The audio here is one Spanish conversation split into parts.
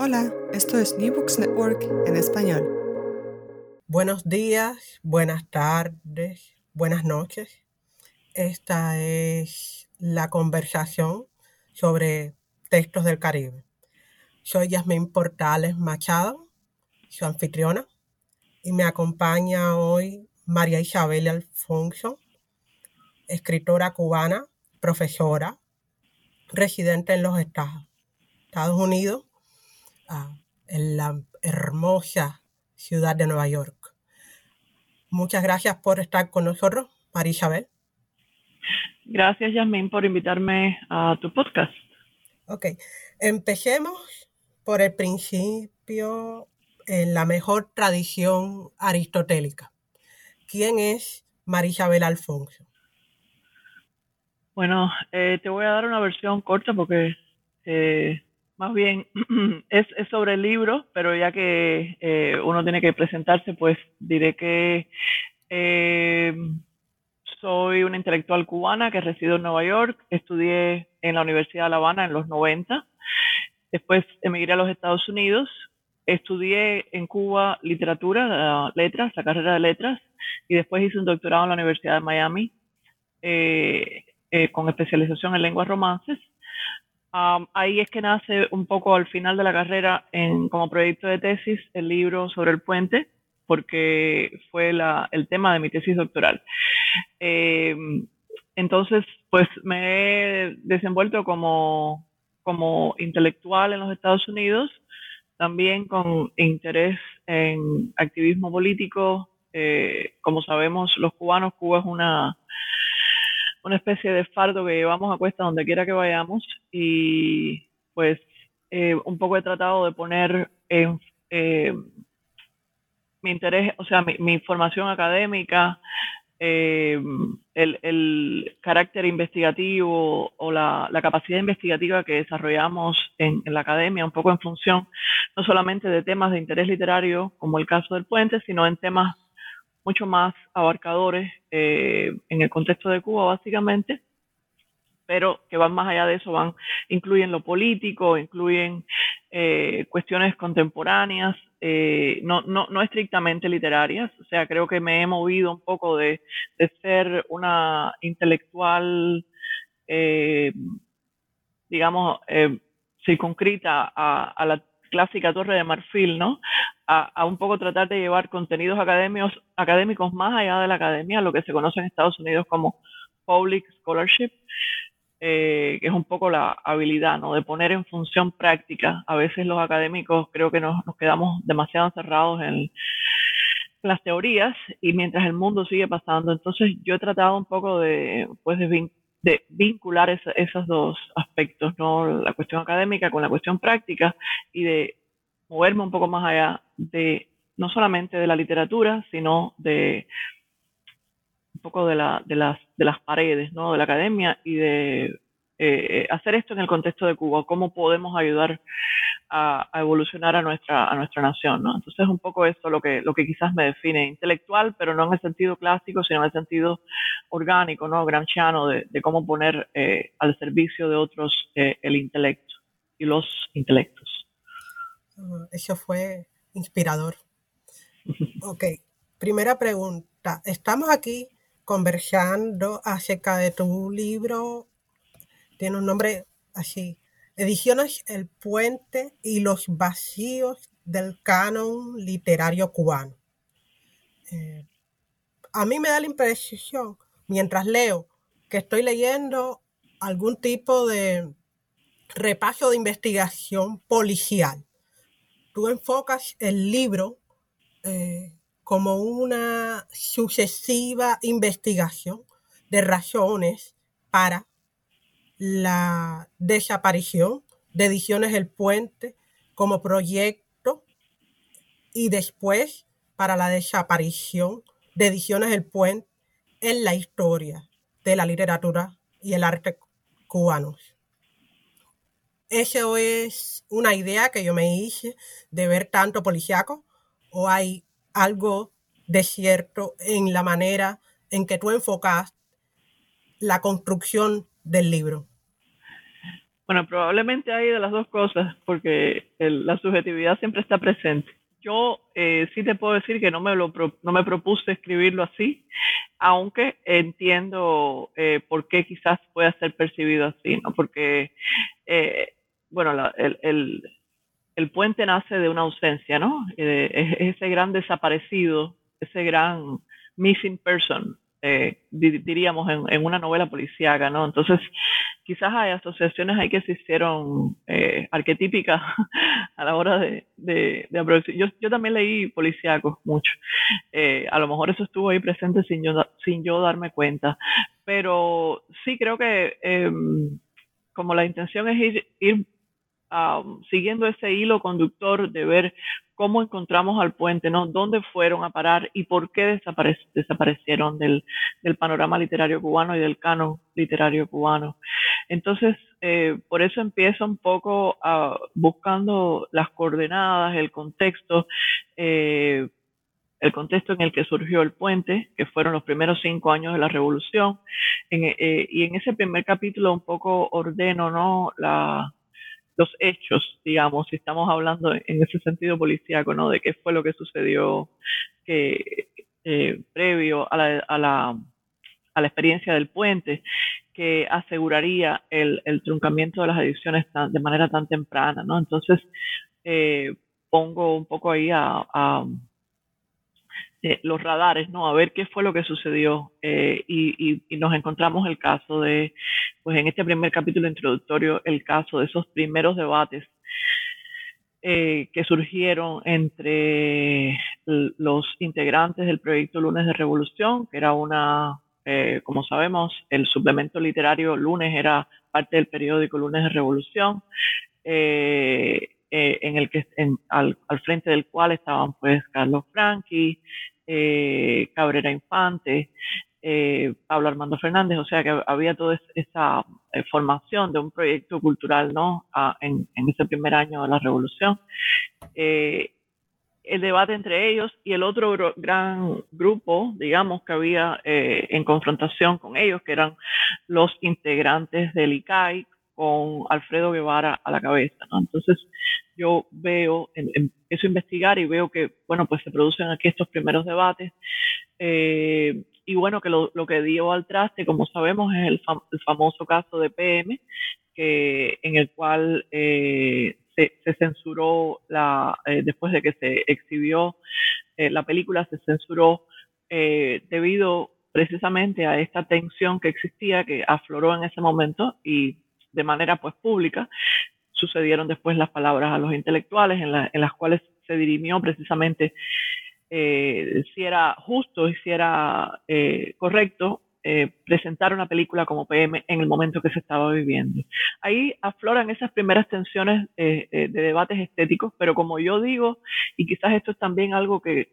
Hola, esto es New Books Network en español. Buenos días, buenas tardes, buenas noches. Esta es la conversación sobre textos del Caribe. Soy Yasmín Portales Machado, su anfitriona, y me acompaña hoy María Isabel Alfonso, escritora cubana, profesora, residente en los Estados Unidos en la hermosa ciudad de Nueva York. Muchas gracias por estar con nosotros, María Isabel. Gracias, Yasmin, por invitarme a tu podcast. Ok, empecemos por el principio en la mejor tradición aristotélica. ¿Quién es María Isabel Alfonso? Bueno, eh, te voy a dar una versión corta porque eh, más bien es, sobre el libro, pero ya que eh, uno tiene que presentarse, pues diré que eh, soy una intelectual cubana que resido en Nueva York, estudié en la Universidad de La Habana en los 90, después emigré a los Estados Unidos, estudié en Cuba literatura, letras, la carrera de letras, y después hice un doctorado en la Universidad de Miami eh, con especialización en lenguas romances ahí es que nace un poco al final de la carrera en, como proyecto de tesis el libro sobre el puente, porque fue el tema de mi tesis doctoral. Em, entonces, pues me he desenvuelto como, como intelectual en los Estados Unidos, también con interés en activismo político. Eh, como sabemos, los cubanos, Cuba es una una especie de fardo que llevamos a cuesta donde quiera que vayamos y pues eh, un poco he tratado de poner en, eh, mi interés, o sea, mi, formación académica, eh, el, carácter investigativo o la, capacidad investigativa que desarrollamos en, la academia, un poco en función no solamente de temas de interés literario, como el caso del puente, sino en temas mucho más abarcadores eh, en el contexto de Cuba, básicamente, pero que van más allá de eso, van, incluyen lo político, incluyen eh, cuestiones contemporáneas, eh, no, no, no, estrictamente literarias. O sea, creo que me he movido un poco de, de ser una intelectual, digamos, circunscrita a, a, la clásica torre de marfil, ¿no? A, un poco tratar de llevar contenidos académicos, más allá de la academia, lo que se conoce en Estados Unidos como public scholarship, eh, que es un poco la habilidad, ¿no? De poner en función práctica. A veces los académicos creo que nos, quedamos demasiado encerrados en las teorías y mientras el mundo sigue pasando. Entonces yo he tratado un poco de, pues, de, de vincular esos dos aspectos, ¿no? la cuestión académica con la cuestión práctica y de moverme un poco más allá de no solamente de la literatura, sino de un poco de, la, de, las, de las paredes ¿no? de la academia y de eh, hacer esto en el contexto de Cuba, cómo podemos ayudar a, evolucionar a nuestra, a nuestra nación, ¿no? Entonces es un poco eso lo que, lo que quizás me define, intelectual, pero no en el sentido clásico, sino en el sentido orgánico, ¿no? Gramsciano, de, de cómo poner eh, al servicio de otros eh, el intelecto y los intelectos. Ah, eso fue inspirador. ok, primera pregunta. Estamos aquí conversando acerca de tu libro tiene un nombre así. Ediciones El Puente y los vacíos del canon literario cubano. Eh, a mí me da la impresión, mientras leo, que estoy leyendo algún tipo de repaso de investigación policial. Tú enfocas el libro eh, como una sucesiva investigación de razones para la desaparición de Ediciones El Puente como proyecto y después para la desaparición de Ediciones El Puente en la historia de la literatura y el arte cubanos. ¿Eso es una idea que yo me hice de ver tanto policiaco o hay algo de cierto en la manera en que tú enfocas la construcción del libro? Bueno, probablemente hay de las dos cosas, porque la subjetividad siempre está presente. Yo eh, sí te puedo decir que no me, lo, no me propuse escribirlo así, aunque entiendo eh, por qué quizás pueda ser percibido así, ¿no? Porque, eh, bueno, el, el, el, puente nace de una ausencia, ¿no? ese gran desaparecido, ese gran missing person, eh, diríamos, en, una novela policíaca, ¿no? Entonces, quizás hay asociaciones ahí que se hicieron eh, arquetípicas a la hora de, de, yo, yo, también leí policíacos mucho. Eh, a lo mejor eso estuvo ahí presente sin yo, sin yo darme cuenta. Pero sí creo que em, como la intención es ir siguiendo ese hilo conductor de ver cómo encontramos al puente, ¿no? ¿Dónde fueron a parar y por qué desaparecieron del, panorama literario cubano y del canon literario cubano? Entonces, eh, por eso empiezo un poco buscando las coordenadas, el contexto, eh, el contexto en el que surgió el puente, que fueron los primeros cinco años de la revolución, eh, y en ese primer capítulo un poco ordeno, ¿no? La, los hechos, digamos, si estamos hablando en ese sentido policíaco, ¿no? De qué fue lo que sucedió que, eh, previo a la, a, la, a la, experiencia del puente, que aseguraría el, el truncamiento de las adicciones de manera tan temprana, ¿no? Entonces, eh, pongo un poco ahí a eh, los radares, ¿no? A ver qué fue lo que sucedió. Eh, y, nos encontramos el caso de, pues en este primer capítulo introductorio, el caso de esos primeros debates eh, que surgieron entre los integrantes del proyecto Lunes de Revolución, que era una, como sabemos, el suplemento literario Lunes era parte del periódico Lunes de Revolución. Eh, en el que al, frente del cual estaban pues Carlos Franqui, eh, Cabrera Infante, eh, Pablo Armando Fernández, o sea que había toda esa formación de un proyecto cultural ¿no? en, ese primer año de la revolución. el debate entre ellos y el otro gran grupo, digamos, que había en confrontación con ellos, que eran los integrantes del ICAI, con Alfredo Guevara a la cabeza. Entonces yo veo, empiezo a investigar y veo que, bueno, pues se producen aquí estos primeros debates. Eh, y bueno, que lo, que dio al traste, como sabemos, es el, famoso caso de PM, que, en el cual eh, se, censuró, la, eh, después de que se exhibió la película, se censuró debido precisamente a esta tensión que existía, que afloró en ese momento y de manera pues pública, sucedieron después las palabras a los intelectuales en, las cuales se dirimió precisamente eh, si era justo y si era eh, correcto eh, presentar una película como PM en el momento que se estaba viviendo. Ahí afloran esas primeras tensiones de debates estéticos, pero como yo digo, y quizás esto es también algo que,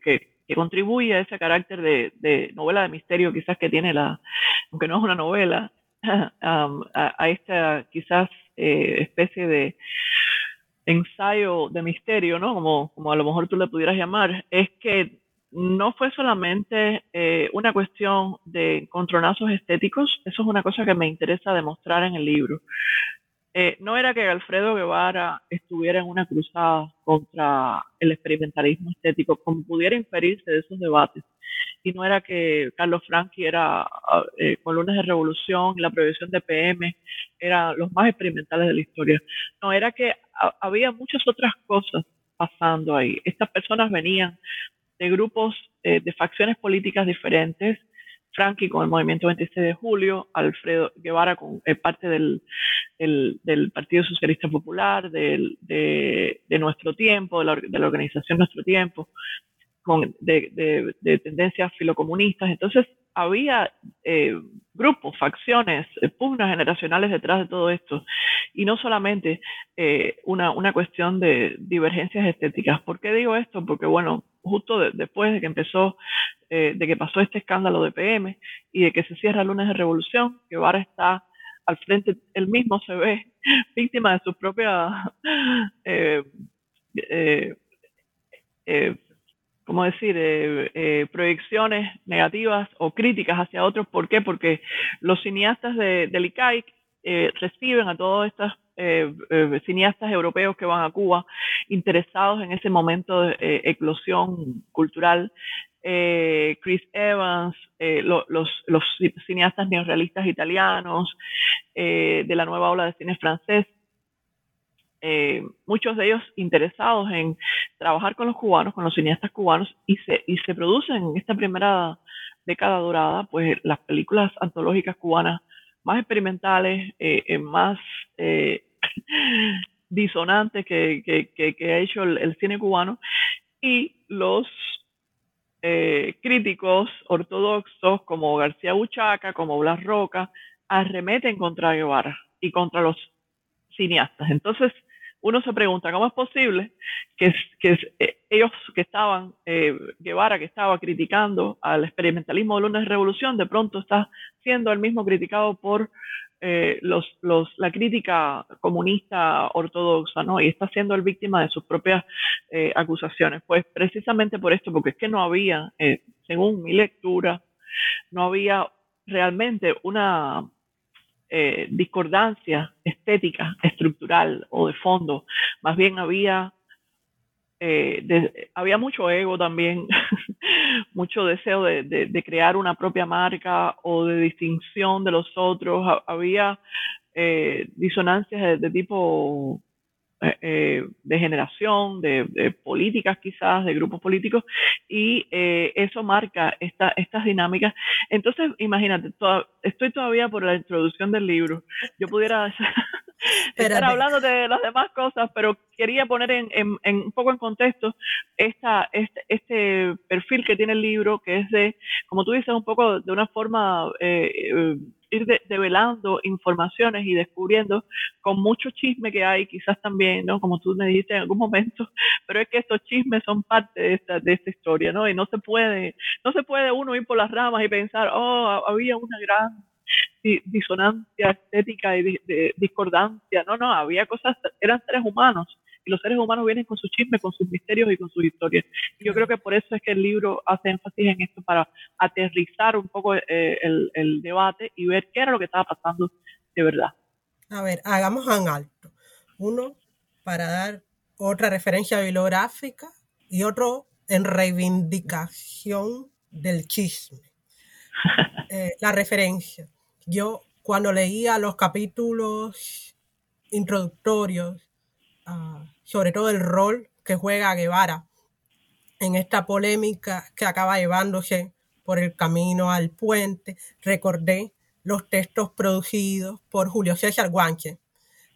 contribuye a ese carácter de, de, novela de misterio quizás que tiene la, aunque no es una novela, a, esta quizás eh, especie de ensayo de misterio, ¿no? Como, como a lo mejor tú le pudieras llamar, es que no fue solamente eh, una cuestión de encontronazos estéticos, eso es una cosa que me interesa demostrar en el libro. Eh, no era que Alfredo Guevara estuviera en una cruzada contra el experimentalismo estético, como pudiera inferirse de esos debates, y no era que Carlos Franchi era ah, eh, con lunes de revolución la prohibición de PM eran los más experimentales de la historia. No, era que había muchas otras cosas pasando ahí. Estas personas venían de grupos, eh, de facciones políticas diferentes, Frankie con el movimiento 26 de julio, Alfredo Guevara con eh, parte del, del, Partido Socialista Popular, del, de, de, Nuestro Tiempo, de la, de la organización Nuestro Tiempo, de, tendencias filocomunistas. Entonces, había eh, grupos, facciones, eh, pugnas generacionales detrás de todo esto. Y no solamente eh, una, una, cuestión de divergencias estéticas. ¿Por qué digo esto? Porque, bueno, justo después de que empezó, de que pasó este escándalo de PM y de que se cierra el lunes de revolución, que ahora está al frente, él mismo se ve víctima de sus propias eh, ¿cómo decir?, eh, eh, proyecciones negativas o críticas hacia otros. ¿Por qué? Porque los cineastas de, del ICAIC eh, reciben a todos estos eh, cineastas europeos que van a Cuba interesados en ese momento de eclosión cultural. Chris Evans, los, los, cineastas neorrealistas italianos, de la nueva ola de cine francés, muchos de ellos interesados en trabajar con los cubanos, con los cineastas cubanos, y se, y se producen en esta primera década dorada, pues las películas antológicas cubanas más experimentales, eh, eh, más eh, disonantes que, que, ha hecho el, cine cubano y los críticos ortodoxos como García Buchaca, como Blas Roca, arremeten contra Guevara y contra los cineastas. Entonces, uno se pregunta, ¿cómo es posible que, eh, ellos que estaban, eh, Guevara que estaba criticando al experimentalismo de lunes de revolución, de pronto está siendo el mismo criticado por eh, los, la crítica comunista ortodoxa, ¿no? Y está siendo el víctima de sus propias acusaciones. Pues precisamente por esto, porque es que no había, según mi lectura, no había realmente una eh, discordancia estética, estructural o de fondo. Más bien había, eh, había mucho ego también, mucho deseo de, crear una propia marca o de distinción de los otros. Había eh, disonancias de tipo eh, eh, de generación, de, políticas quizás, de grupos políticos, y eh, eso marca esta, estas dinámicas. Entonces, imagínate, estoy todavía por la introducción del libro. Yo pudiera estar hablando de las demás cosas, pero quería poner en, en, un poco en contexto esta, este, este, perfil que tiene el libro, que es de, como tú dices, un poco de una forma ir develando informaciones y descubriendo con mucho chisme que hay, quizás también, ¿no? Como tú me dijiste en algún momento, pero es que estos chismes son parte de esta, de esta historia, ¿no? Y no se puede, no se puede uno ir por las ramas y pensar, oh, había una gran disonancia estética y discordancia. No, no, había cosas, eran seres humanos y los seres humanos vienen con sus chismes, con sus misterios y con sus historias. Yo creo que por eso es que el libro hace énfasis en esto, para aterrizar un poco eh, el, debate y ver qué era lo que estaba pasando de verdad. A ver, hagamos un alto. Uno, para dar otra referencia bibliográfica y otro en reivindicación del chisme. Eh, la referencia. Yo cuando leía los capítulos introductorios uh, sobre todo el rol que juega Guevara en esta polémica que acaba llevándose por el camino al puente. Recordé los textos producidos por Julio César Guanche,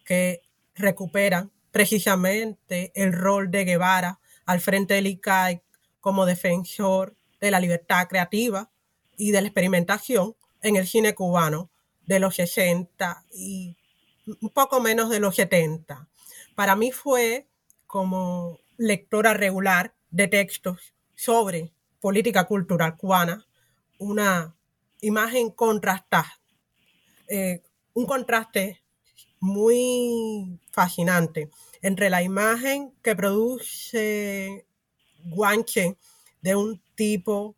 que recuperan precisamente el rol de Guevara al frente del ICAI como defensor de la libertad creativa y de la experimentación en el cine cubano de los 60 y un poco menos de los 70 para mí fue como lectora regular de textos sobre política cultural cubana, una imagen contrastada, eh, un contraste muy fascinante entre la imagen que produce Guanche de un tipo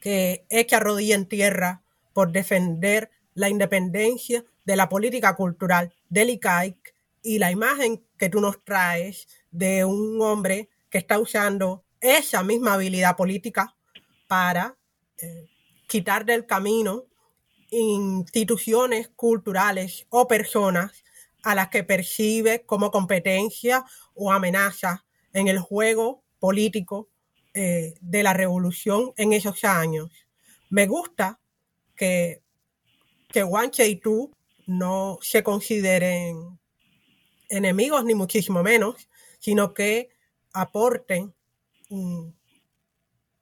que echa rodilla en tierra por defender la independencia de la política cultural del ICAIC y la imagen que tú nos traes de un hombre que está usando esa misma habilidad política para eh, quitar del camino instituciones culturales o personas a las que percibe como competencia o amenaza en el juego político eh, de la revolución en esos años. Me gusta que, que y tú no se consideren enemigos ni muchísimo menos, sino que aporten un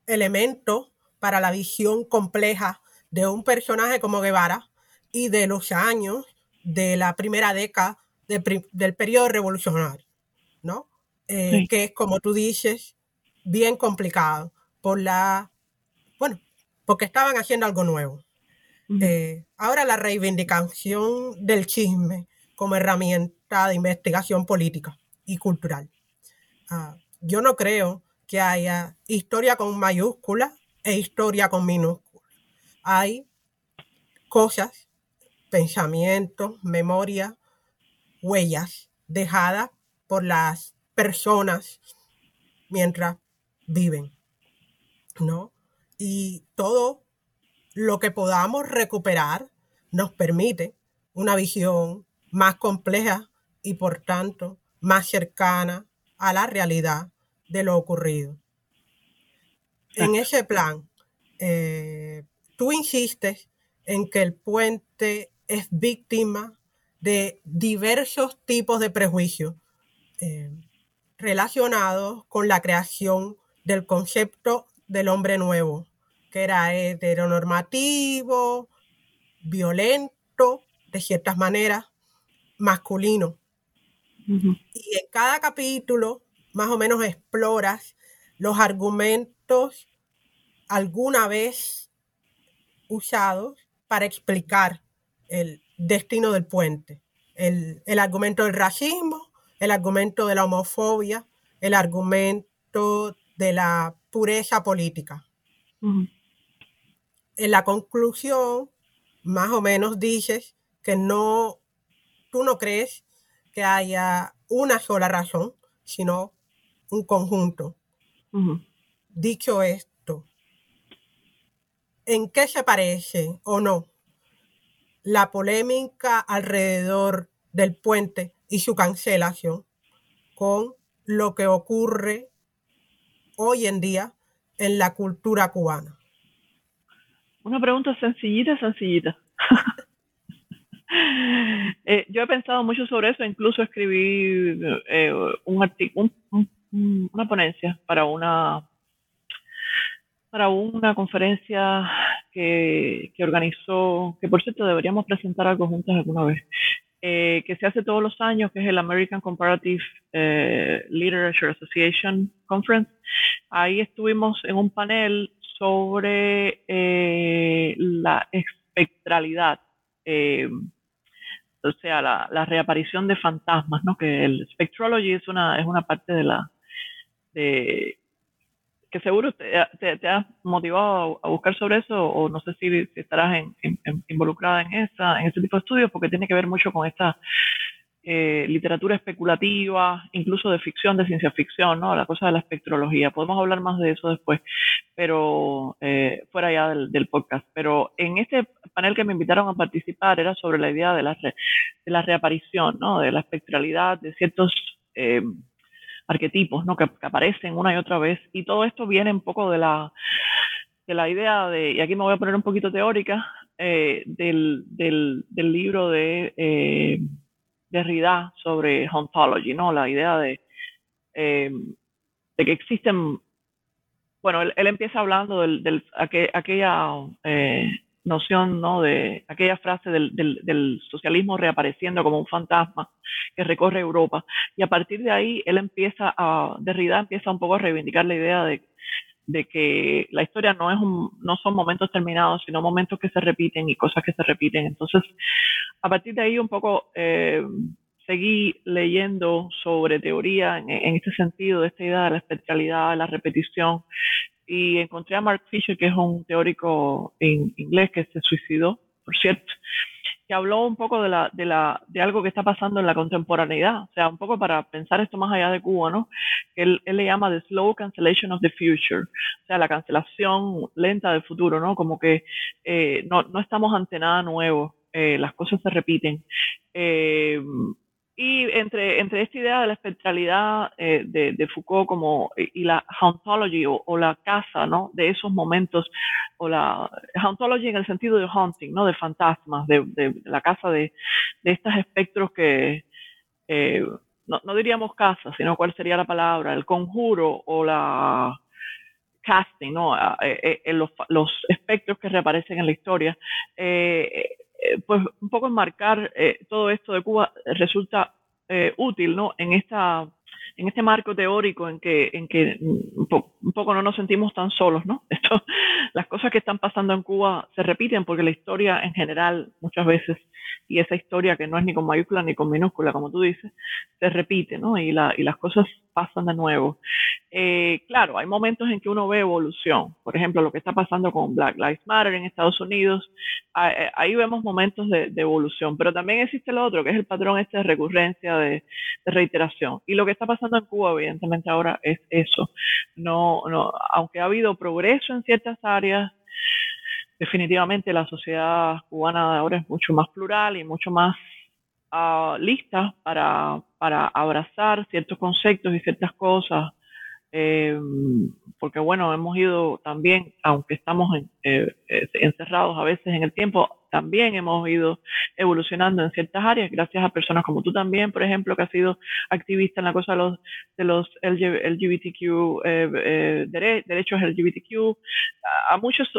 elemento para la visión compleja de un personaje como Guevara y de los años de la primera década del periodo revolucionario, ¿no? Eh, que es, como tú dices, bien complicado por la, bueno, porque estaban haciendo algo nuevo. Eh, ahora la reivindicación del chisme como herramienta de investigación política y cultural. Ah, yo no creo que haya historia con mayúscula e historia con minúscula. Hay cosas pensamientos, memoria, huellas dejadas por las personas mientras viven, ¿no? Y todo lo que podamos recuperar nos permite una visión más compleja y por tanto más cercana a la realidad de lo ocurrido. En ese plan, eh, tú insistes en que el puente es víctima de diversos tipos de prejuicios eh, relacionados con la creación del concepto del hombre nuevo, que era heteronormativo, violento, de ciertas maneras, masculino. Y en cada capítulo, más o menos, exploras los argumentos alguna vez usados para explicar el destino del puente. El, argumento del racismo, el argumento de la homofobia, el argumento de la pureza política. En la conclusión, más o menos dices que no, tú no crees que haya una sola razón, sino un conjunto. Dicho esto, ¿en qué se parece o no la polémica alrededor del puente y su cancelación con lo que ocurre hoy en día en la cultura cubana? Una pregunta sencillita, sencillita. Eh, yo he pensado mucho sobre eso, incluso escribí eh, un artículo, una ponencia para una para una conferencia que, organizó, que por cierto deberíamos presentar algo juntos alguna vez, eh, que se hace todos los años, que es el American Comparative Literature Association Conference. Ahí estuvimos en un panel sobre la espectralidad o sea, la, reaparición de fantasmas, ¿no? Que el spectrology es una, es una parte de la, de, que seguro te, te, has motivado a, buscar sobre eso o no sé si, estarás involucrada en esa, en ese tipo de estudios porque tiene que ver mucho con esta eh, literatura especulativa, incluso de ficción, de ciencia ficción, ¿no? La cosa de la espectrología. Podemos hablar más de eso después, pero eh, fuera ya del, podcast. Pero en este panel que me invitaron a participar era sobre la idea de la, de la reaparición, ¿no? De la espectralidad, de ciertos eh, arquetipos, ¿no? Que, aparecen una y otra vez. Y todo esto viene un poco de la de la idea de, y aquí me voy a poner un poquito teórica, del, del, del, libro de Derrida sobre ontology, ¿no? La idea de, eh, de que existen, bueno, él, empieza hablando del, aquella eh, noción, ¿no? De aquella frase del, del, socialismo reapareciendo como un fantasma que recorre Europa. Y a partir de ahí, él empieza a, Derrida empieza un poco a reivindicar la idea de, de que la historia no, es un, no son momentos terminados, sino momentos que se repiten y cosas que se repiten. Entonces, a partir de ahí un poco eh, seguí leyendo sobre teoría en, este sentido, de esta idea de la especialidad, de la repetición, y encontré a Mark Fisher, que es un teórico en inglés que se suicidó, por cierto, que habló un poco de, la, de, la, de algo que está pasando en la contemporaneidad, o sea, un poco para pensar esto más allá de Cuba, ¿no? Que él, le llama the slow cancellation of the future, o sea, la cancelación lenta del futuro, ¿no? Como que eh, no, no, estamos ante nada nuevo, eh, las cosas se repiten. Eh, y entre, entre esta idea de la espectralidad eh, de, de, Foucault como, y la hauntology o, la casa ¿no? de esos momentos, o la hauntology en el sentido de haunting, ¿no? de fantasmas, de, la casa de, de estos espectros que, eh, no, no, diríamos casa, sino cuál sería la palabra, el conjuro o la casting, ¿no? Eh, los, los espectros que reaparecen en la historia. Eh, pues un poco enmarcar eh, todo esto de Cuba resulta eh, útil, ¿no? En esta en este marco teórico en que, en que un, poco no nos sentimos tan solos, ¿no? Esto, las cosas que están pasando en Cuba se repiten porque la historia en general muchas veces, y esa historia que no es ni con mayúscula ni con minúscula, como tú dices, se repite, ¿no? Y, la, y las cosas pasan de nuevo. Eh, claro, hay momentos en que uno ve evolución. Por ejemplo, lo que está pasando con Black Lives Matter en Estados Unidos, eh, ahí vemos momentos de, evolución. Pero también existe lo otro, que es el patrón este de recurrencia, de, reiteración. Y lo que está pasando en Cuba, evidentemente, ahora es eso. No, no, aunque ha habido progreso en ciertas áreas, definitivamente la sociedad cubana ahora es mucho más plural y mucho más uh, lista para, para abrazar ciertos conceptos y ciertas cosas. Eh, porque bueno, hemos ido también, aunque estamos eh, eh, encerrados a veces en el tiempo, también hemos ido evolucionando en ciertas áreas gracias a personas como tú también, por ejemplo, que has sido activista en la cosa de los, de los LGBTQ, derechos LGBTQ, a muchos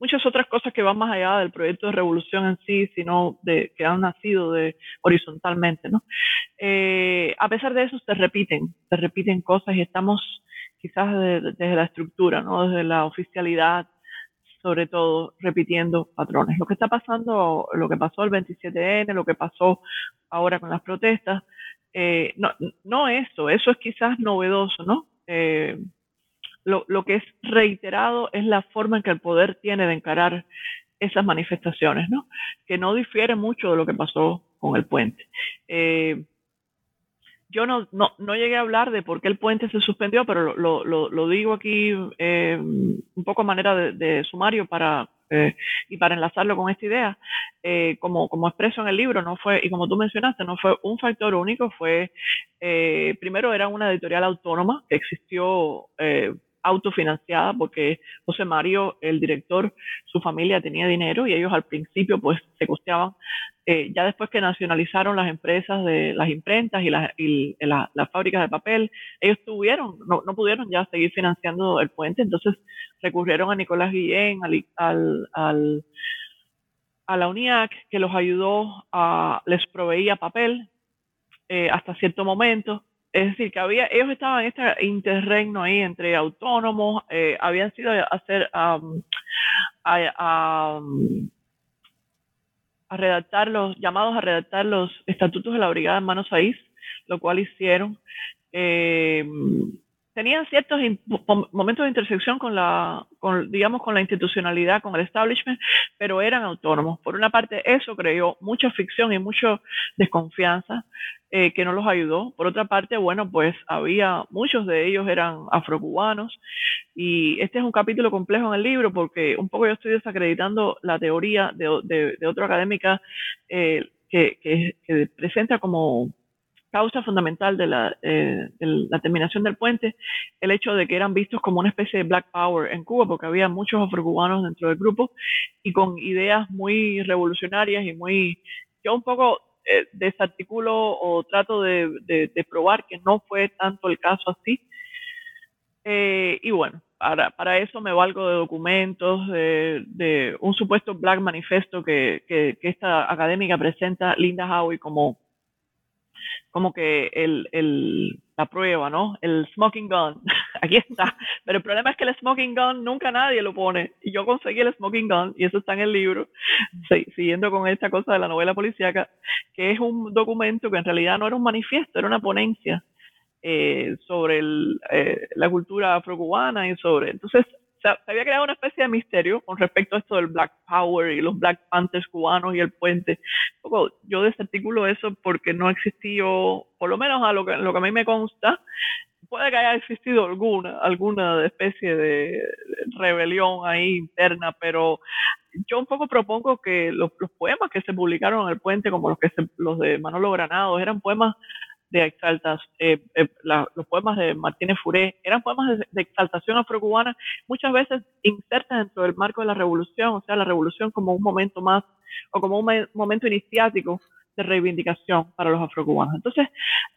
muchas otras cosas que van más allá del proyecto de revolución en sí, sino de que han nacido de horizontalmente, ¿no? Eh, a pesar de eso se repiten, se repiten cosas y estamos quizás desde, la estructura, ¿no? Desde la oficialidad, sobre todo repitiendo patrones. Lo que está pasando, lo que pasó el 27N, lo que pasó ahora con las protestas, eh, no, no eso, eso es quizás novedoso, ¿no? Eh, lo, lo que es reiterado es la forma en que el poder tiene de encarar esas manifestaciones, ¿no? Que no difiere mucho de lo que pasó con el puente. Eh, yo no, no, no, llegué a hablar de por qué el puente se suspendió, pero lo, lo, digo aquí eh, un poco a manera de, sumario para eh, y para enlazarlo con esta idea. Eh, como, como expreso en el libro, no fue, y como tú mencionaste, no fue un factor único, fue, primero era una editorial autónoma que existió autofinanciada porque José Mario, el director, su familia tenía dinero y ellos al principio pues se costeaban. Eh, ya después que nacionalizaron las empresas de las imprentas y, las, y las fábricas de papel, ellos tuvieron, no, no, pudieron ya seguir financiando el puente, entonces recurrieron a Nicolás Guillén, al, a la UNIAC, que los ayudó, a, les proveía papel eh, hasta cierto momento es decir, que había, ellos estaban en este interregno ahí entre autónomos, eh, habían sido a hacer, a, redactar los, llamados a redactar los estatutos de la Brigada de Manos Ahí, lo cual hicieron. Eh, tenían ciertos momentos de intersección con la, con, digamos, con la institucionalidad, con el establishment, pero eran autónomos. Por una parte, eso creó mucha ficción y mucha desconfianza eh, que no los ayudó. Por otra parte, bueno, pues había, muchos de ellos eran afrocubanos y este es un capítulo complejo en el libro porque un poco yo estoy desacreditando la teoría de, de, de académica eh, que presenta como causa fundamental de la, eh, la, terminación del puente el hecho de que eran vistos como una especie de black power en Cuba, porque había muchos afrocubanos dentro del grupo y con ideas muy revolucionarias y muy... Yo un poco eh, desarticulo o trato de, de, probar que no fue tanto el caso así. Eh, y bueno, para, eso me valgo de documentos, de, de un supuesto Black Manifesto que, que, que, esta académica presenta Linda Howie como como que el, el, la prueba, ¿no? El smoking gun, aquí está. Pero el problema es que el smoking gun nunca nadie lo pone. Y yo conseguí el smoking gun, y eso está en el libro, siguiendo con esta cosa de la novela policíaca, que es un documento que en realidad no era un manifiesto, era una ponencia eh, sobre eh, la cultura afrocubana y sobre... Entonces, se había creado una especie de misterio con respecto a esto del Black Power y los Black Panthers cubanos y el puente. Yo desarticulo eso porque no existió, por lo menos a lo que, lo que a mí me consta, puede que haya existido alguna, alguna especie de rebelión ahí interna, pero yo un poco propongo que los, poemas que se publicaron en el puente, como los que los de Manolo Granados, eran poemas de exaltas, eh, eh, los poemas de Martínez Furé, eran poemas de, exaltación afrocubana, muchas veces insertas dentro del marco de la revolución, o sea, la revolución como un momento más, o como un momento iniciático de reivindicación para los afrocubanos. Entonces,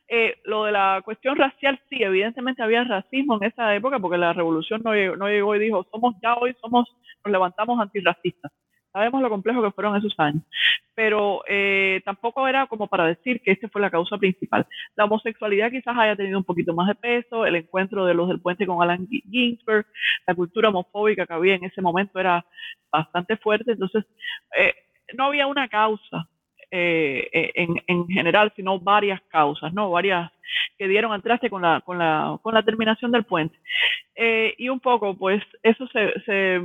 eh, lo de la cuestión racial, sí, evidentemente había racismo en esa época, porque la revolución no llegó, no llegó y dijo, somos ya hoy, somos, nos levantamos antirracistas Sabemos lo complejo que fueron esos años, pero eh, tampoco era como para decir que esta fue la causa principal. La homosexualidad quizás haya tenido un poquito más de peso, el encuentro de los del puente con Alan Ginsberg, la cultura homofóbica que había en ese momento era bastante fuerte, entonces eh, no había una causa eh, en, en, general, sino varias causas, ¿no? Varias que dieron al traste con la, con la, con la terminación del puente. Eh, y un poco, pues, eso se, se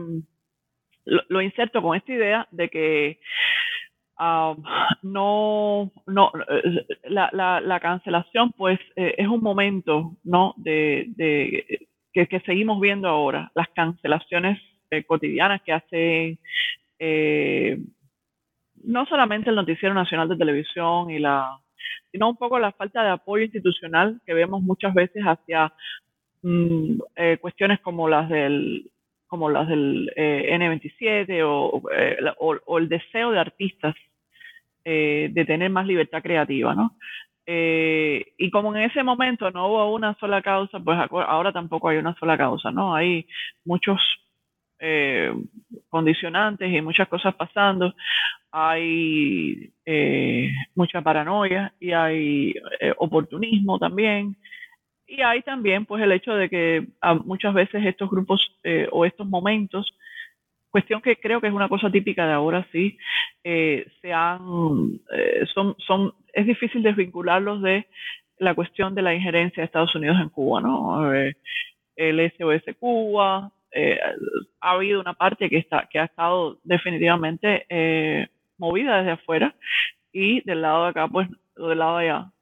lo, inserto con esta idea de que um, no, no, la, la, la cancelación, pues, eh, es un momento, ¿no? De, de que, seguimos viendo ahora, las cancelaciones eh, cotidianas que hacen eh, no solamente el Noticiero Nacional de Televisión y la, sino un poco la falta de apoyo institucional que vemos muchas veces hacia mm, eh, cuestiones como las del como las del eh, N27 eh, o, o, el deseo de artistas de tener más libertad creativa, ¿no? y como en ese momento no hubo una sola causa, pues ahora tampoco hay una sola causa, ¿no? Hay muchos eh, condicionantes y muchas cosas pasando, hay eh, mucha paranoia y hay eh, oportunismo también. Y hay también pues el hecho de que ah, muchas veces estos grupos o estos momentos, cuestión que creo que es una cosa típica de ahora sí, se han, son, son, es difícil desvincularlos de la cuestión de la injerencia de Estados Unidos en Cuba, ¿no? el SOS Cuba, eh, ha habido una parte que, está, que ha estado definitivamente eh, movida desde afuera y del lado de acá, pues, del lado de allá,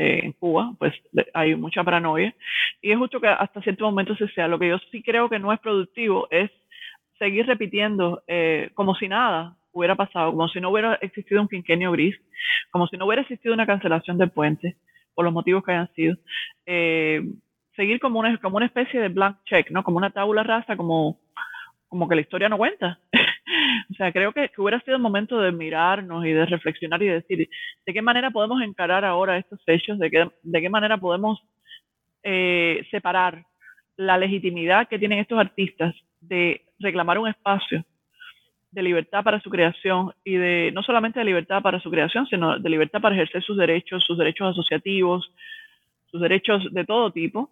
eh, en Cuba, pues hay mucha paranoia y es justo que hasta cierto momento se sea. Lo que yo sí creo que no es productivo es seguir repitiendo como si nada hubiera pasado, como si no hubiera existido un quinquenio gris, como si no hubiera existido una cancelación del puente, por los motivos que hayan sido. Eh, seguir como una, como una especie de blank check, ¿no? Como una tabula rasa, como, como que la historia no cuenta. O sea, creo que, hubiera sido el momento de mirarnos y de reflexionar y decir de qué manera podemos encarar ahora estos hechos, de qué, de qué manera podemos eh, separar la legitimidad que tienen estos artistas de reclamar un espacio de libertad para su creación y de no solamente de libertad para su creación, sino de libertad para ejercer sus derechos, sus derechos asociativos, sus derechos de todo tipo,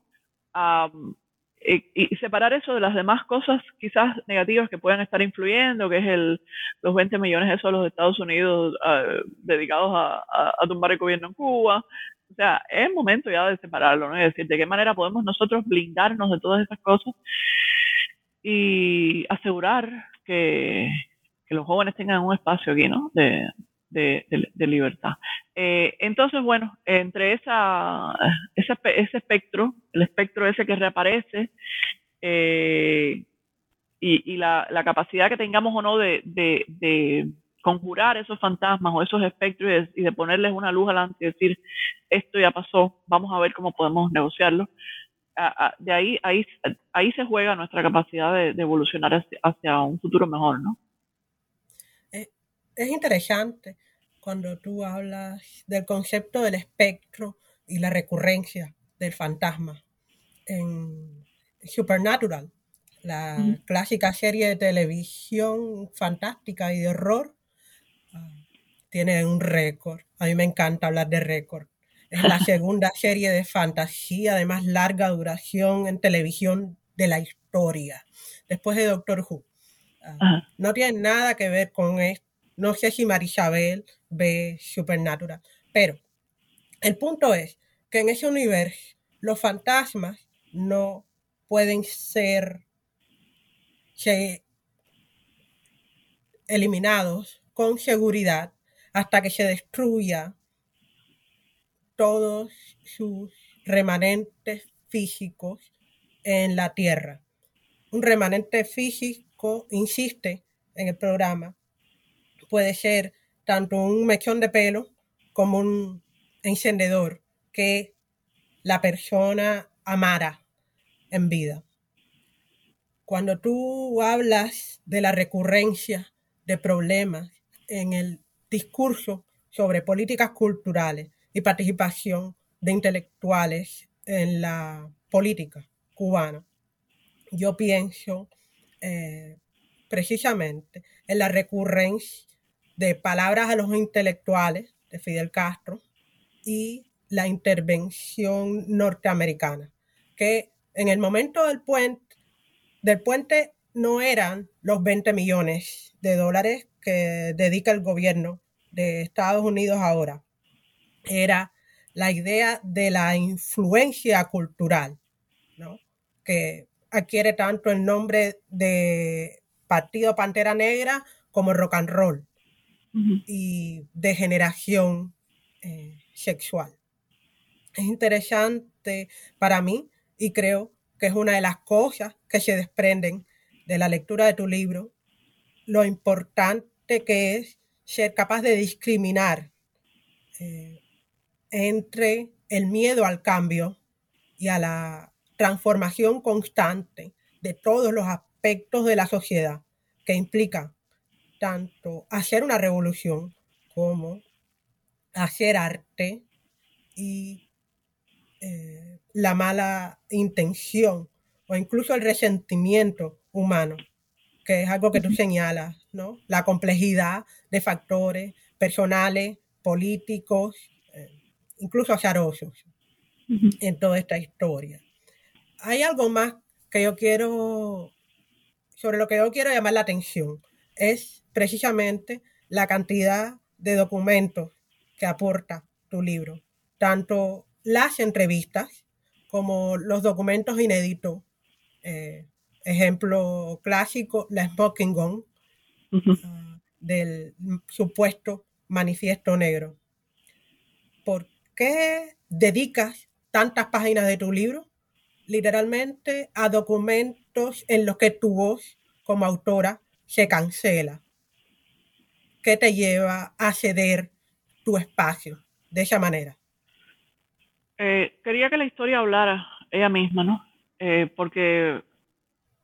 y, separar eso de las demás cosas quizás negativas que puedan estar influyendo, que es el, los 20 millones esos de los Estados Unidos ah, dedicados a, a, tumbar el gobierno en Cuba. O sea, es momento ya de separarlo, ¿no? Es decir, de qué manera podemos nosotros blindarnos de todas esas cosas y asegurar que, que los jóvenes tengan un espacio aquí, ¿no? De, de, libertad. Eh, entonces, bueno, entre esa, ese, ese, espectro, el espectro ese que reaparece, eh, y, la, capacidad que tengamos o no de, conjurar esos fantasmas o esos espectros y de, ponerles una luz adelante y decir, esto ya pasó, vamos a ver cómo podemos negociarlo. de ahí, ahí, ahí se juega nuestra capacidad de, evolucionar hacia, hacia un futuro mejor, ¿no? Es interesante cuando tú hablas del concepto del espectro y la recurrencia del fantasma. En Supernatural, la clásica serie de televisión fantástica y de horror, ah, tiene un récord. A mí me encanta hablar de récord. Es la segunda serie de fantasía de más larga duración en televisión de la historia, después de Doctor Who. Ah, no tiene nada que ver con esto no sé si Marisabel ve Supernatural, pero el punto es que en ese universo los fantasmas no pueden ser eliminados con seguridad hasta que se destruya todos sus remanentes físicos en la Tierra. Un remanente físico, insiste en el programa, puede ser tanto un mechón de pelo como un encendedor que la persona amara en vida. Cuando tú hablas de la recurrencia de problemas en el discurso sobre políticas culturales y participación de intelectuales en la política cubana, yo pienso eh, precisamente en la recurrencia de palabras a los intelectuales de Fidel Castro y la intervención norteamericana, que en el momento del puente, del puente no eran los 20 millones de dólares que dedica el gobierno de Estados Unidos ahora, era la idea de la influencia cultural, ¿no? que adquiere tanto el nombre de Partido Pantera Negra como rock and roll y de generación eh, sexual. Es interesante para mí y creo que es una de las cosas que se desprenden de la lectura de tu libro, lo importante que es ser capaz de discriminar eh, entre el miedo al cambio y a la transformación constante de todos los aspectos de la sociedad que implica tanto hacer una revolución como hacer arte y eh, la mala intención o incluso el resentimiento humano, que es algo que tú señalas, ¿no? La complejidad de factores personales, políticos, eh, incluso azarosos en toda esta historia. Hay algo más que yo quiero, sobre lo que yo quiero llamar la atención, es precisamente la cantidad de documentos que aporta tu libro, tanto las entrevistas como los documentos inéditos. Eh, ejemplo clásico, la Smoking Gun ah, del supuesto manifiesto negro. ¿Por qué dedicas tantas páginas de tu libro literalmente a documentos en los que tu voz como autora se cancela? ¿Qué te lleva a ceder tu espacio de esa manera? Eh, quería que la historia hablara ella misma, ¿no? Eh, porque,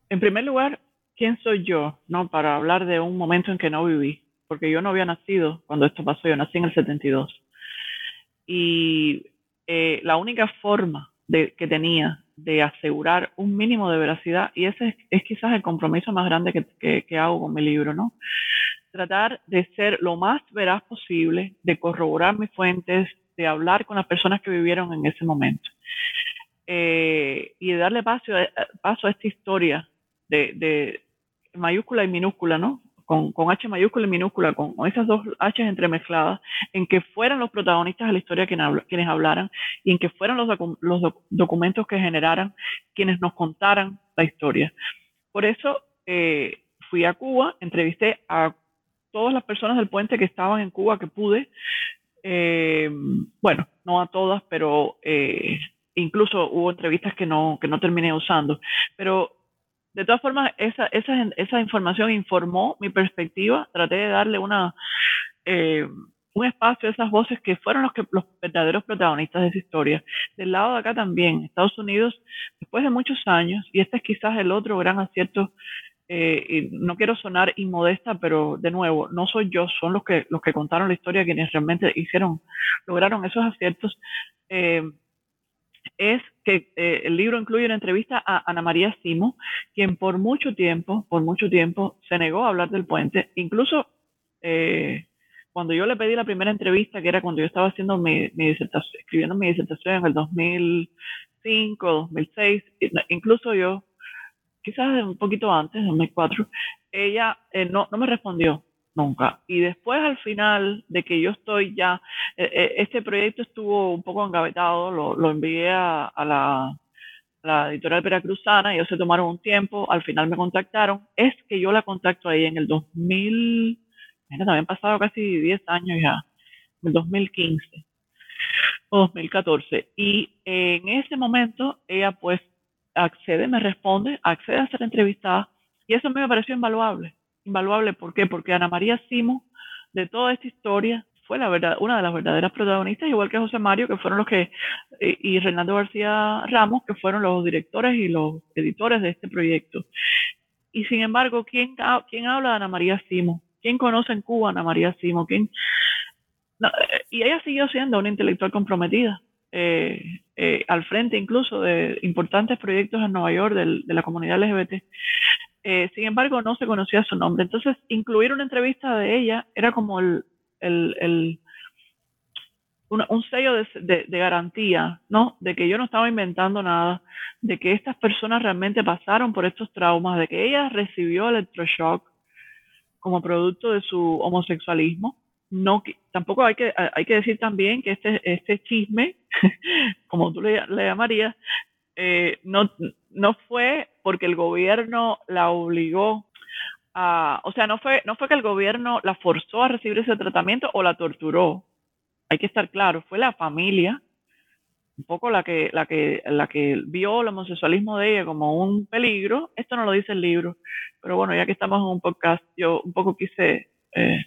en primer lugar, ¿quién soy yo, no? Para hablar de un momento en que no viví, porque yo no había nacido cuando esto pasó, yo nací en el 72. Y eh, la única forma de, que tenía de asegurar un mínimo de veracidad, y ese es, quizás el compromiso más grande que, que, hago con mi libro, ¿no? Tratar de ser lo más veraz posible, de corroborar mis fuentes, de hablar con las personas que vivieron en ese momento. Eh, y de darle paso, paso a esta historia de mayúscula y minúscula, ¿no? Con, H mayúscula y minúscula, con, esas dos H entremezcladas, en que fueran los protagonistas de la historia quienes, hablaran y en que fueran los, documentos que generaran quienes nos contaran la historia. Por eso eh, fui a Cuba, entrevisté a todas las personas del puente que estaban en Cuba que pude, eh, bueno, no a todas, pero eh, incluso hubo entrevistas que no, que no terminé usando, pero de todas formas, esa, esa, esa información informó mi perspectiva. Traté de darle una, eh, un espacio a esas voces que fueron los, que, los verdaderos protagonistas de esa historia. Del lado de acá también, Estados Unidos, después de muchos años, y este es quizás el otro gran acierto, eh, y no quiero sonar inmodesta, pero de nuevo, no soy yo, son los que, los que contaron la historia quienes realmente hicieron, lograron esos aciertos. Eh, es que eh, el libro incluye una entrevista a Ana María Simo, quien por mucho tiempo, por mucho tiempo, se negó a hablar del puente. Incluso eh, cuando yo le pedí la primera entrevista, que era cuando yo estaba haciendo mi, disertación, escribiendo mi disertación en el 2005, 2006, incluso yo, quizás un poquito antes, 2004, ella eh, no, no me respondió nunca. Y después al final de que yo estoy ya, eh, eh, este proyecto estuvo un poco engavetado, lo, lo envié a, la, la, editorial veracruzana, ellos se tomaron un tiempo, al final me contactaron, es que yo la contacto ahí en el 2000, mira, también pasado casi 10 años ya, en el 2015 o 2014. Y en ese momento ella pues accede, me responde, accede a ser entrevistada y eso me pareció invaluable invaluable. ¿Por qué? Porque Ana María Simo, de toda esta historia, fue la verdad, una de las verdaderas protagonistas, igual que José Mario, que fueron los que, eh, y Renando García Ramos, que fueron los directores y los editores de este proyecto. Y sin embargo, ¿quién, quién habla de Ana María Simo? ¿Quién conoce en Cuba Ana María Simo? ¿Quién? y ella siguió siendo una intelectual comprometida, eh, eh, al frente incluso de importantes proyectos en Nueva York de la comunidad LGBT. Eh, sin embargo, no se conocía su nombre. Entonces, incluir una entrevista de ella era como el, un sello de, garantía, ¿no? De que yo no estaba inventando nada, de que estas personas realmente pasaron por estos traumas, de que ella recibió electroshock como producto de su homosexualismo, no tampoco hay que hay que decir también que este este chisme como tú le, llamarías eh, no no fue porque el gobierno la obligó a o sea no fue no fue que el gobierno la forzó a recibir ese tratamiento o la torturó. Hay que estar claro fue la familia un poco la que la que la que vio el homosexualismo de ella como un peligro. Esto no lo dice el libro pero bueno ya que estamos en un podcast yo un poco quise eh,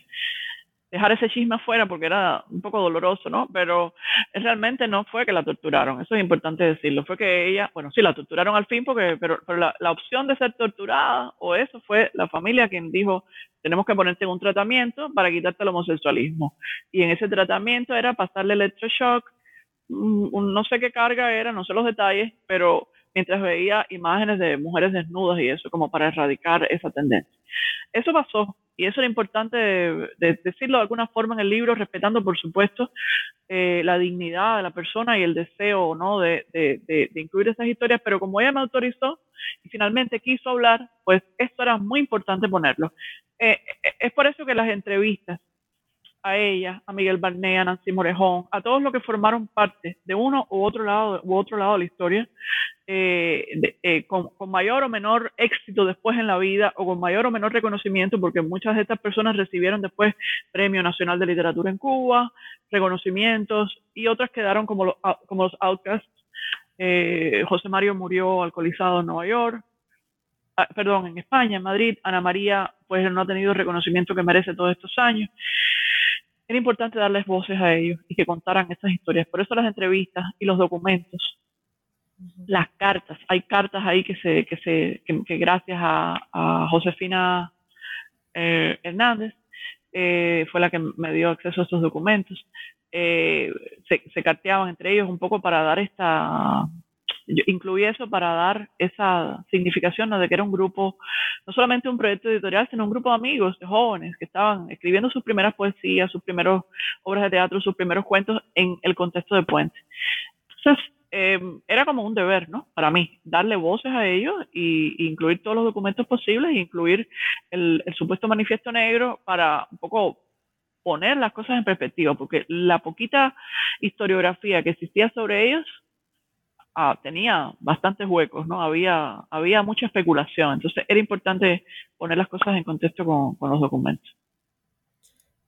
dejar ese chisme afuera porque era un poco doloroso, ¿no? Pero realmente no fue que la torturaron, eso es importante decirlo, fue que ella, bueno, sí, la torturaron al fin, porque, pero, pero la, la opción de ser torturada o eso fue la familia quien dijo, tenemos que ponerte en un tratamiento para quitarte el homosexualismo. Y en ese tratamiento era pasarle electroshock, no sé qué carga era, no sé los detalles, pero mientras veía imágenes de mujeres desnudas y eso como para erradicar esa tendencia. Eso pasó y eso era importante de, decirlo de alguna forma en el libro, respetando por supuesto eh, la dignidad de la persona y el deseo ¿no? de, de, incluir esas historias, pero como ella me autorizó y finalmente quiso hablar, pues esto era muy importante ponerlo. Eh, eh, es por eso que las entrevistas a ella, a Miguel Barnea, a Nancy Morejón, a todos los que formaron parte de uno u otro lado, u otro lado de la historia, eh, eh, con, mayor o menor éxito después en la vida o con mayor o menor reconocimiento, porque muchas de estas personas recibieron después Premio Nacional de Literatura en Cuba, reconocimientos, y otras quedaron como, los, como los outcasts. Eh, José Mario murió alcoholizado en Nueva York, perdón, en España, en Madrid. Ana María, pues no ha tenido el reconocimiento que merece todos estos años era importante darles voces a ellos y que contaran estas historias. Por eso las entrevistas y los documentos, las cartas, hay cartas ahí que se, que se, que, gracias a, Josefina eh, Hernández eh, fue la que me dio acceso a estos documentos. Eh, se, se carteaban entre ellos un poco para dar esta yo incluí eso para dar esa significación de que era un grupo, no solamente un proyecto editorial, sino un grupo de amigos, de jóvenes que estaban escribiendo sus primeras poesías, sus primeros obras de teatro, sus primeros cuentos en el contexto de Puente. Entonces, eh, era como un deber, ¿no? Para mí, darle voces a ellos y, incluir todos los documentos posibles, incluir el, el supuesto manifiesto negro para un poco poner las cosas en perspectiva, porque la poquita historiografía que existía sobre ellos Ah, tenía bastantes huecos, ¿no? Había, había mucha especulación, entonces era importante poner las cosas en contexto con, los documentos.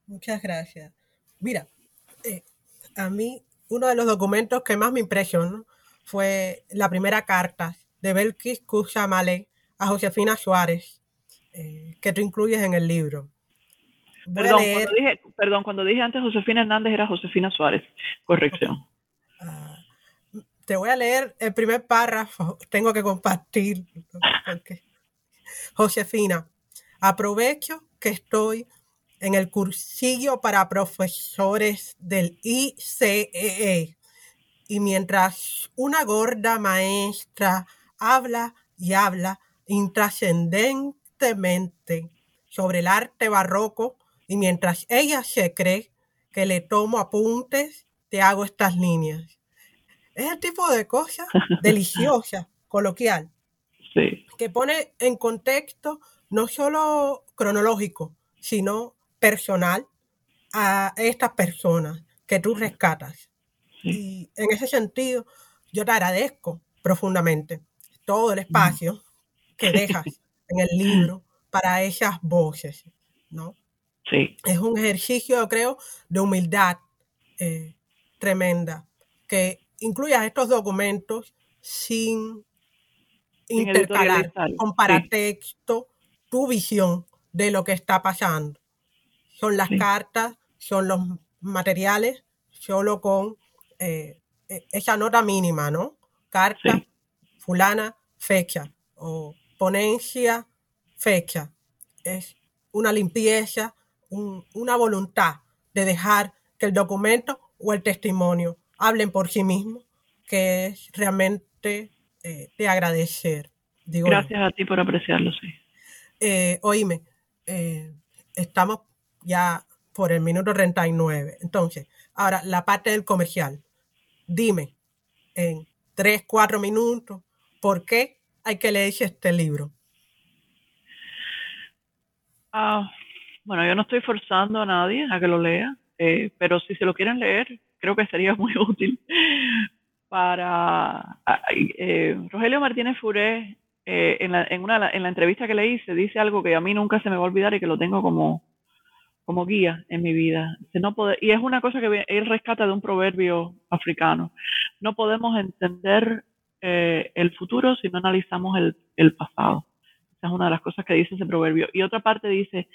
Muchas gracias. Mira, eh, a mí uno de los documentos que más me impresionó fue la primera carta de Belkis Kusamale a Josefina Suárez, eh, que tú incluyes en el libro. Perdón cuando, dije, perdón, cuando dije antes Josefina Hernández era Josefina Suárez. Corrección. Te voy a leer el primer párrafo, tengo que compartir. Josefina, aprovecho que estoy en el cursillo para profesores del ICEE e y mientras una gorda maestra habla y habla intrascendentemente sobre el arte barroco y mientras ella se cree que le tomo apuntes, te hago estas líneas. Es el tipo de cosa deliciosa, coloquial, que pone en contexto no solo cronológico, sino personal a estas personas que tú rescatas. Y en ese sentido, yo te agradezco profundamente todo el espacio que dejas en el libro para esas voces, ¿no? Sí. Es un ejercicio, yo creo, de humildad eh, tremenda que incluyas estos documentos sin, intercalar con paratexto tu visión de lo que está pasando. Son las cartas, son los materiales, solo con eh, e, esa nota mínima, ¿no? Carta, fulana, fecha, o ponencia, fecha. Es una limpieza, una voluntad de dejar que el documento o el testimonio hablen por sí mismos, que es realmente eh, de agradecer. Gracias a ti por apreciarlo, sí. Eh, oíme, eh, estamos ya por el minuto 39. Entonces, ahora la parte del comercial. Dime en tres, cuatro minutos por qué hay que leerse este libro. Ah, Bueno, yo no estoy forzando a nadie a que lo lea, eh, pero si se lo quieren leer, creo que sería muy útil para... Eh, Rogelio Martínez Furé, eh, en, la, en, una, en la entrevista que le hice, dice algo que a mí nunca se me va a olvidar y que lo tengo como, como guía en mi vida. No puede, y es una cosa que él rescata de un proverbio africano. No podemos entender eh, el futuro si no analizamos el, el, pasado. Esa es una de las cosas que dice ese proverbio. Y otra parte dice,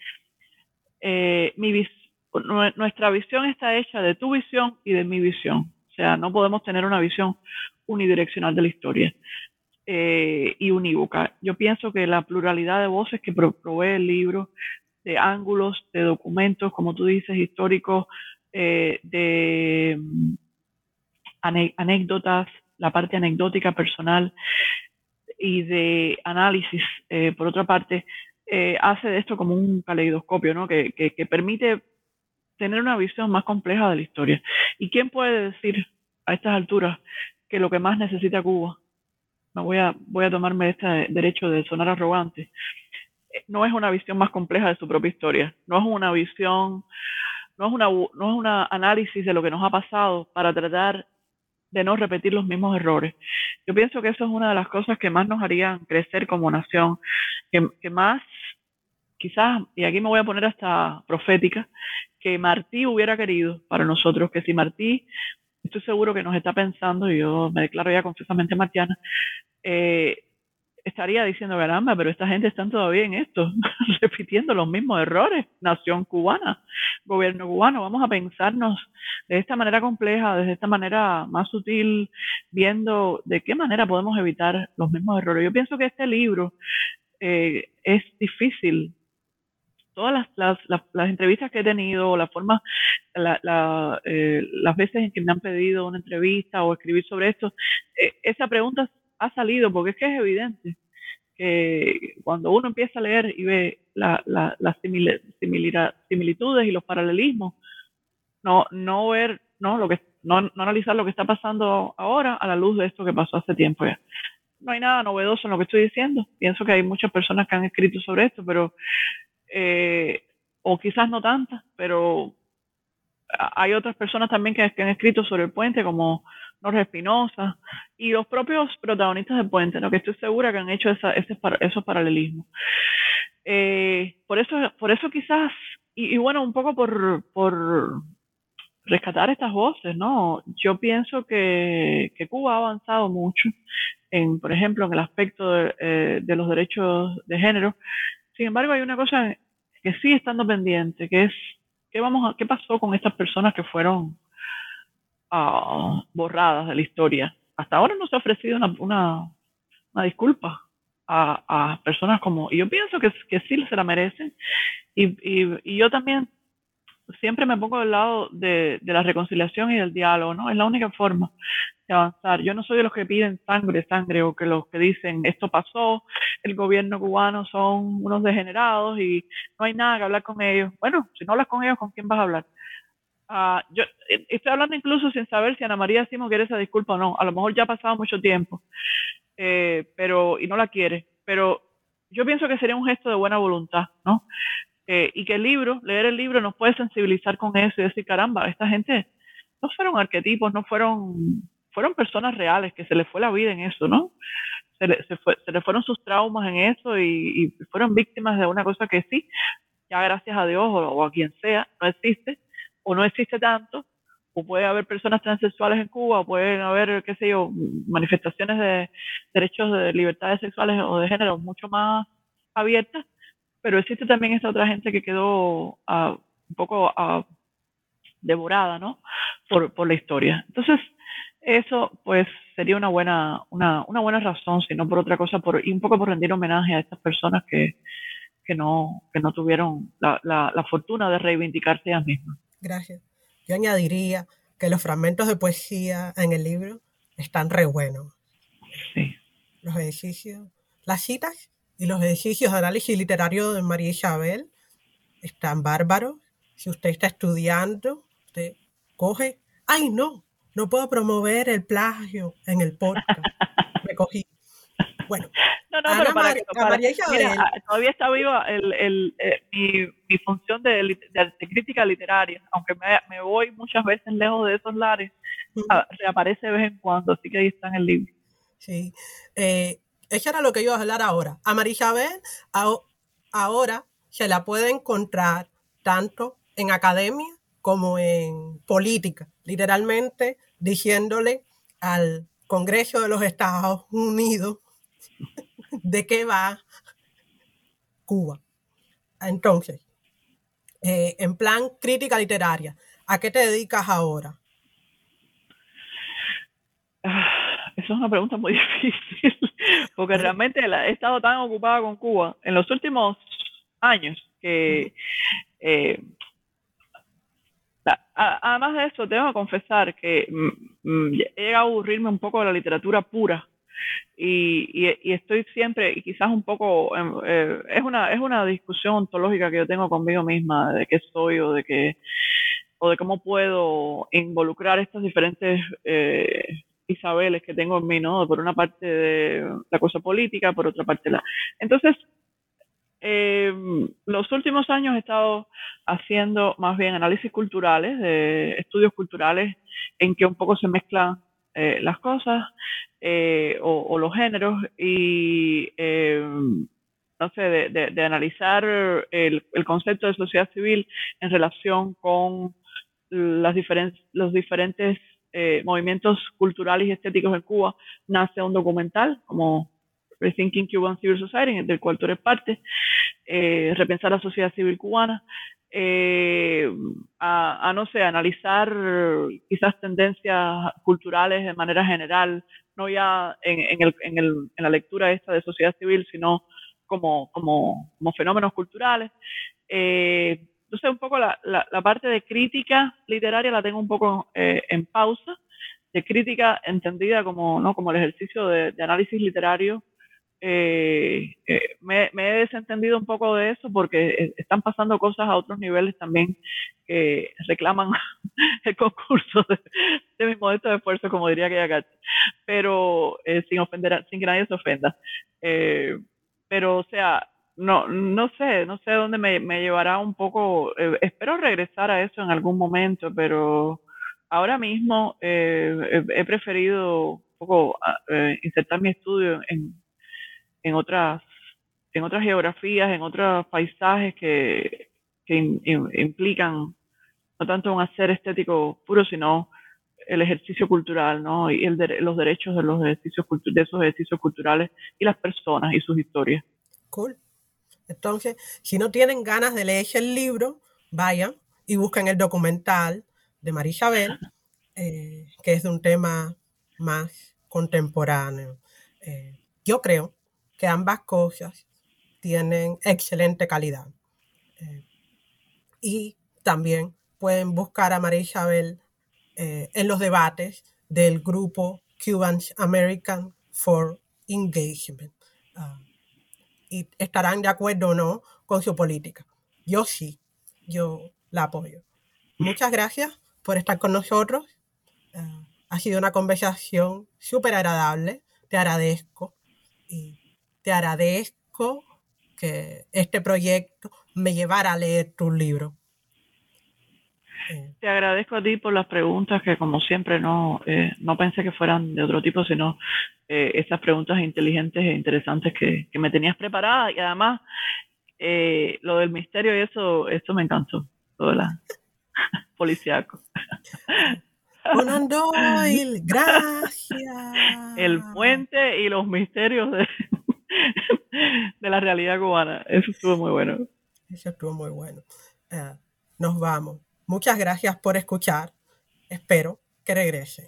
eh, mi nuestra visión está hecha de tu visión y de mi visión. O sea, no podemos tener una visión unidireccional de la historia eh, y unívoca. Yo pienso que la pluralidad de voces que provee el libro, de ángulos, de documentos, como tú dices, históricos, eh, de mm, anécdotas, la parte anecdótica personal y de análisis, eh, por otra parte, hace de esto como un caleidoscopio, ¿no? Que, que permite tener una visión más compleja de la historia. ¿Y quién puede decir a estas alturas que lo que más necesita Cuba, no voy a, voy a tomarme este derecho de sonar arrogante, no es una visión más compleja de su propia historia, no es una visión, no es una, no es un análisis de lo que nos ha pasado para tratar de no repetir los mismos errores. Yo pienso que eso es una de las cosas que más nos harían crecer como nación, que, que más quizás, y aquí me voy a poner hasta profética, que Martí hubiera querido para nosotros, que si Martí, estoy seguro que nos está pensando, y yo me declaro ya confesamente martiana, eh, estaría diciendo, caramba, pero esta gente está todavía en esto, repitiendo los mismos errores. Nación cubana, gobierno cubano, vamos a pensarnos de esta manera compleja, de esta manera más sutil, viendo de qué manera podemos evitar los mismos errores. Yo pienso que este libro eh, es difícil todas las, las, las, entrevistas que he tenido, la forma, la, eh, las veces en que me han pedido una entrevista o escribir sobre esto, eh, esa pregunta ha salido porque es que es evidente que cuando uno empieza a leer y ve las similitudes y los paralelismos, no, no ver, no, lo que, no analizar lo que está pasando ahora a la luz de esto que pasó hace tiempo ya no hay nada novedoso en lo que estoy diciendo. Pienso que hay muchas personas que han escrito sobre esto, pero eh, o quizás no tantas, pero hay otras personas también que, han escrito sobre el puente, como Norge Espinosa, y los propios protagonistas del puente, que estoy segura que han hecho esa, esos paralelismos. Eh, por, eso, por eso quizás, y, bueno, un poco por, por rescatar estas voces, ¿no? Yo pienso que, que Cuba ha avanzado mucho en, por ejemplo, en el aspecto de, eh, de los derechos de género. Sin embargo, hay una cosa que sigue estando pendiente, que es qué vamos a, qué pasó con estas personas que fueron uh, borradas de la historia. Hasta ahora no se ha ofrecido una, una, una disculpa a, a, personas como, y yo pienso que, que sí se la merecen, y, y, y yo también siempre me pongo del lado de, de, la reconciliación y del diálogo, ¿no? Es la única forma de avanzar. Yo no soy de los que piden sangre, sangre, o que los que dicen esto pasó, el gobierno cubano son unos degenerados y no hay nada que hablar con ellos. Bueno, si no hablas con ellos, ¿con quién vas a hablar? Uh, yo eh, estoy hablando incluso sin saber si Ana María Simo quiere esa disculpa o no. A lo mejor ya ha pasado mucho tiempo, eh, pero y no la quiere. Pero yo pienso que sería un gesto de buena voluntad, ¿no? Eh, y que el libro, leer el libro, nos puede sensibilizar con eso y decir, caramba, esta gente no fueron arquetipos, no fueron fueron personas reales que se les fue la vida en eso, ¿no? Se le, se, fue, se le fueron sus traumas en eso y, fueron víctimas de una cosa que sí, ya gracias a Dios o, a quien sea, no existe o no existe tanto, o puede haber personas transexuales en Cuba, o pueden haber, qué sé yo, manifestaciones de derechos de libertades sexuales o de género mucho más abiertas, pero existe también esta otra gente que quedó uh, un poco uh, devorada, ¿no? Por la historia. Entonces, eso pues sería una buena, una, una buena razón, si no por otra cosa, por, y un poco por rendir homenaje a estas personas que, que no, que no tuvieron la, la, la fortuna de reivindicarse ellas mismas. Gracias. Yo añadiría que los fragmentos de poesía en el libro están re buenos. Sí. Los ejercicios, las citas y los ejercicios de análisis literario de María Isabel están bárbaros. Si usted está estudiando, usted coge, ay no, no puedo promover el plagio en el podcast. Me cogí. Bueno, no, no, pero para, mira, todavía está viva el, el, eh, mi, mi, función de, de, crítica literaria, aunque me, me, voy muchas veces lejos de esos lares, reaparece de vez en cuando, así que ahí está en el libro. Sí, eh, eso era lo que iba a hablar ahora. A María Isabel ahora se la puede encontrar tanto en academia como en política, literalmente diciéndole al Congreso de los Estados Unidos de qué va Cuba. Entonces, eh, en plan crítica literaria, ¿a qué te dedicas ahora? Ah, esa es una pregunta muy difícil, porque realmente he estado tan ocupada con Cuba en los últimos años que eh, además de eso, tengo que confesar que mm, mm, he llegado a aburrirme un poco de la literatura pura y, estoy siempre, y quizás un poco, em, eh, es, una, es una discusión ontológica que yo tengo conmigo misma de qué soy o de qué, o de cómo puedo involucrar estas diferentes eh, Isabeles que tengo en mí, ¿no? Por una parte de la cosa política, por otra parte la... Entonces, eh, los últimos años he estado haciendo más bien análisis culturales, de estudios culturales en que un poco se mezclan eh, las cosas eh, o, los géneros y eh, no sé, de, analizar el, concepto de sociedad civil en relación con las los diferentes movimientos culturales y estéticos en Cuba, nace un documental como Rethinking Cuban Civil Society, del cual tú eres parte, eh, repensar la sociedad civil cubana, eh, a, no sé, analizar quizás tendencias culturales de manera general, no ya en, la lectura esta de sociedad civil, sino como, como, fenómenos culturales. Eh, entonces, un poco la, parte de crítica literaria la tengo un poco en pausa, de crítica entendida como, ¿no? como el ejercicio de análisis literario eh, eh, me, he desentendido un poco de eso porque eh, están pasando cosas a otros niveles también que reclaman el concurso de, mi modesto esfuerzo, como diría aquella carta, pero sin ofender, sin que nadie se ofenda. pero, o sea, no, no sé, no sé dónde me, llevará un poco, espero regresar a eso en algún momento, pero ahora mismo he preferido un poco insertar mi estudio en en otras, en otras geografías, en otros paisajes que, implican no tanto un hacer estético puro, sino el ejercicio cultural, ¿no? Y el los derechos de los ejercicios de esos ejercicios culturales y las personas y sus historias. Cool. Entonces, si no tienen ganas de leer el libro, vayan y busquen el documental de María Isabel, eh, que es de un tema más contemporáneo. Eh, yo creo que ambas cosas tienen excelente calidad. Eh, y también pueden buscar a María Isabel eh, en los debates del grupo Cubans American for Engagement. Ah, y estarán de acuerdo o no con su política. Yo sí, yo la apoyo. Muchas gracias por estar con nosotros. Ah, ha sido una conversación súper agradable. Te agradezco. Te agradezco que este proyecto me llevara a leer tu libro. Eh. Te agradezco a ti por las preguntas que como siempre no, eh, no pensé que fueran de otro tipo, sino eh, esas preguntas inteligentes e interesantes que, me tenías preparada y además lo del misterio y eso, eso me encantó, todo la policiaco. Conan Doyle, gracias. El puente y los misterios de, de la realidad cubana. Eso estuvo muy bueno. Eso estuvo muy bueno. Eh, nos vamos. Muchas gracias por escuchar. Espero que regresen.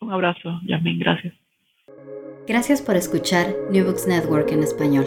Un abrazo, Yasmin. Gracias. Gracias por escuchar New Books Network en español.